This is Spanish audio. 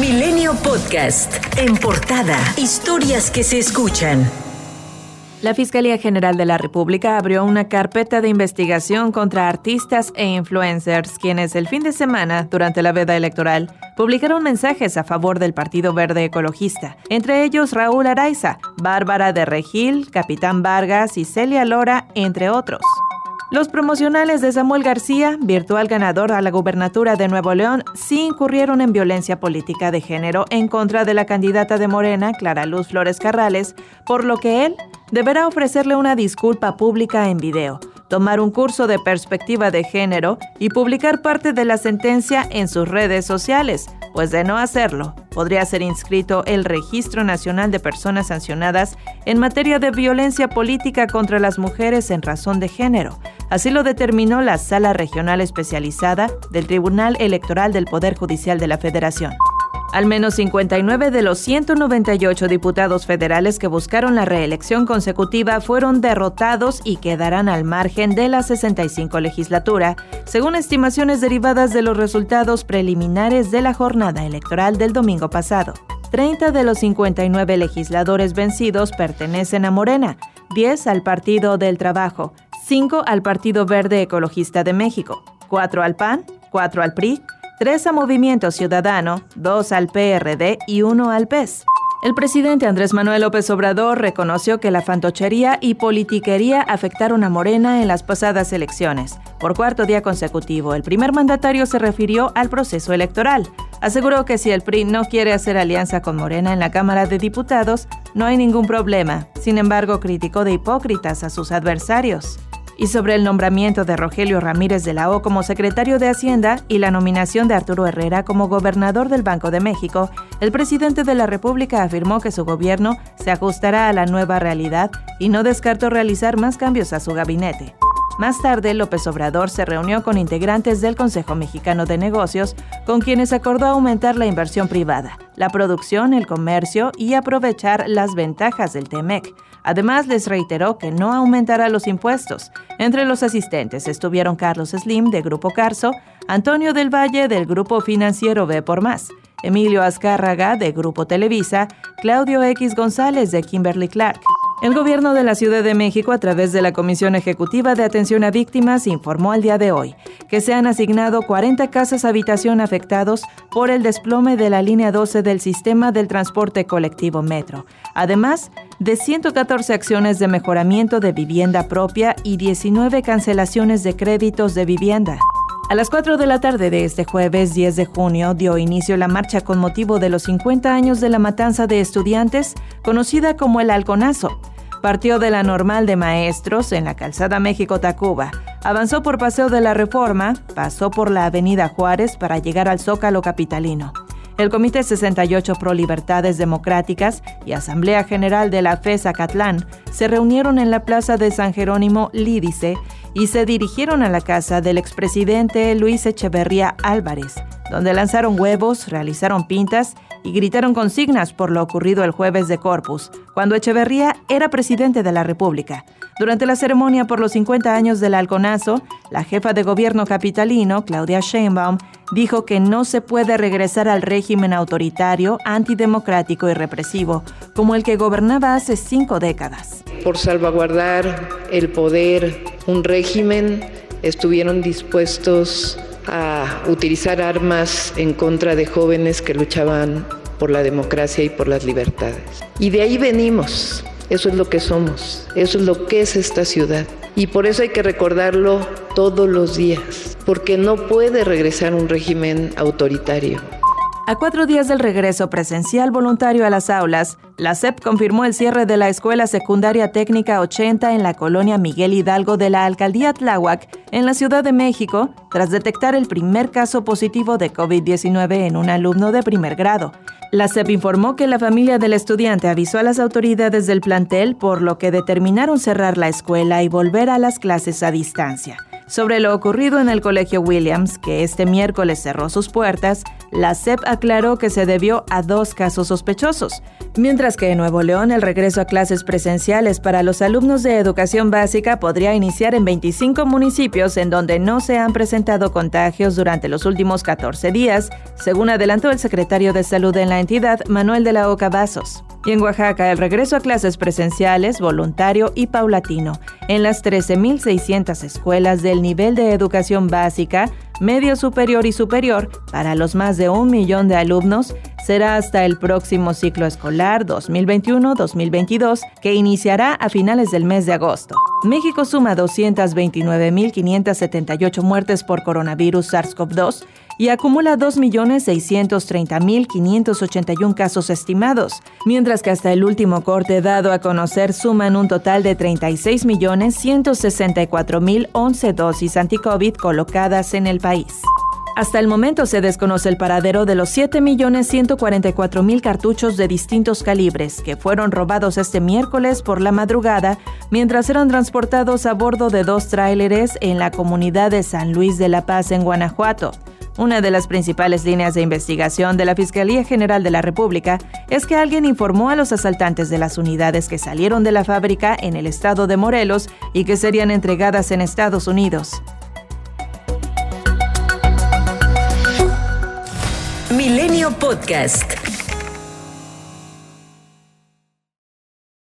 Milenio Podcast. En portada. Historias que se escuchan. La Fiscalía General de la República abrió una carpeta de investigación contra artistas e influencers quienes el fin de semana, durante la veda electoral, publicaron mensajes a favor del Partido Verde Ecologista, entre ellos Raúl Araiza, Bárbara de Regil, Capitán Vargas y Celia Lora, entre otros. Los promocionales de Samuel García, virtual ganador a la gubernatura de Nuevo León, sí incurrieron en violencia política de género en contra de la candidata de Morena, Clara Luz Flores Carrales, por lo que él deberá ofrecerle una disculpa pública en video, tomar un curso de perspectiva de género y publicar parte de la sentencia en sus redes sociales, pues de no hacerlo, podría ser inscrito el Registro Nacional de Personas Sancionadas en materia de violencia política contra las mujeres en razón de género, Así lo determinó la Sala Regional Especializada del Tribunal Electoral del Poder Judicial de la Federación. Al menos 59 de los 198 diputados federales que buscaron la reelección consecutiva fueron derrotados y quedarán al margen de la 65 legislatura, según estimaciones derivadas de los resultados preliminares de la jornada electoral del domingo pasado. 30 de los 59 legisladores vencidos pertenecen a Morena, 10 al Partido del Trabajo, 5 al Partido Verde Ecologista de México, 4 al PAN, 4 al PRI, 3 a Movimiento Ciudadano, 2 al PRD y 1 al PES. El presidente Andrés Manuel López Obrador reconoció que la fantochería y politiquería afectaron a Morena en las pasadas elecciones. Por cuarto día consecutivo, el primer mandatario se refirió al proceso electoral. Aseguró que si el PRI no quiere hacer alianza con Morena en la Cámara de Diputados, no hay ningún problema. Sin embargo, criticó de hipócritas a sus adversarios y sobre el nombramiento de Rogelio Ramírez de la O como secretario de Hacienda y la nominación de Arturo Herrera como gobernador del Banco de México, el presidente de la República afirmó que su gobierno se ajustará a la nueva realidad y no descartó realizar más cambios a su gabinete. Más tarde, López Obrador se reunió con integrantes del Consejo Mexicano de Negocios, con quienes acordó aumentar la inversión privada, la producción, el comercio y aprovechar las ventajas del TEMEC. Además, les reiteró que no aumentará los impuestos. Entre los asistentes estuvieron Carlos Slim, de Grupo Carso, Antonio del Valle, del Grupo Financiero B por Más, Emilio Azcárraga, de Grupo Televisa, Claudio X González, de Kimberly Clark. El gobierno de la Ciudad de México, a través de la Comisión Ejecutiva de Atención a Víctimas, informó al día de hoy que se han asignado 40 casas habitación afectados por el desplome de la línea 12 del sistema del transporte colectivo Metro, además de 114 acciones de mejoramiento de vivienda propia y 19 cancelaciones de créditos de vivienda. A las 4 de la tarde de este jueves 10 de junio dio inicio la marcha con motivo de los 50 años de la matanza de estudiantes, conocida como el Halconazo. Partió de la normal de maestros en la calzada México-Tacuba, avanzó por Paseo de la Reforma, pasó por la Avenida Juárez para llegar al Zócalo Capitalino. El Comité 68 Pro Libertades Democráticas y Asamblea General de la FESA Catlán se reunieron en la Plaza de San Jerónimo Lídice y se dirigieron a la casa del expresidente Luis Echeverría Álvarez, donde lanzaron huevos, realizaron pintas y gritaron consignas por lo ocurrido el jueves de Corpus, cuando Echeverría era presidente de la República. Durante la ceremonia por los 50 años del halconazo, la jefa de gobierno capitalino, Claudia Sheinbaum, dijo que no se puede regresar al régimen autoritario, antidemocrático y represivo, como el que gobernaba hace cinco décadas. Por salvaguardar el poder, un régimen, estuvieron dispuestos a utilizar armas en contra de jóvenes que luchaban por la democracia y por las libertades. Y de ahí venimos. Eso es lo que somos, eso es lo que es esta ciudad. Y por eso hay que recordarlo todos los días, porque no puede regresar un régimen autoritario. A cuatro días del regreso presencial voluntario a las aulas, la SEP confirmó el cierre de la Escuela Secundaria Técnica 80 en la colonia Miguel Hidalgo de la Alcaldía Tláhuac, en la Ciudad de México, tras detectar el primer caso positivo de COVID-19 en un alumno de primer grado. La SEP informó que la familia del estudiante avisó a las autoridades del plantel por lo que determinaron cerrar la escuela y volver a las clases a distancia. Sobre lo ocurrido en el Colegio Williams, que este miércoles cerró sus puertas, la SEP aclaró que se debió a dos casos sospechosos, mientras que en Nuevo León el regreso a clases presenciales para los alumnos de educación básica podría iniciar en 25 municipios en donde no se han presentado contagios durante los últimos 14 días, según adelantó el secretario de Salud en la entidad, Manuel de la Oca Vasos. En Oaxaca, el regreso a clases presenciales, voluntario y paulatino en las 13.600 escuelas del nivel de educación básica, medio superior y superior para los más de un millón de alumnos será hasta el próximo ciclo escolar 2021-2022 que iniciará a finales del mes de agosto. México suma 229.578 muertes por coronavirus SARS-CoV-2 y acumula 2.630.581 casos estimados, mientras que hasta el último corte dado a conocer suman un total de 36.164.011 dosis anticovid colocadas en el país. Hasta el momento se desconoce el paradero de los 7.144.000 cartuchos de distintos calibres que fueron robados este miércoles por la madrugada mientras eran transportados a bordo de dos tráileres en la comunidad de San Luis de la Paz en Guanajuato. Una de las principales líneas de investigación de la Fiscalía General de la República es que alguien informó a los asaltantes de las unidades que salieron de la fábrica en el estado de Morelos y que serían entregadas en Estados Unidos. Milenio Podcast.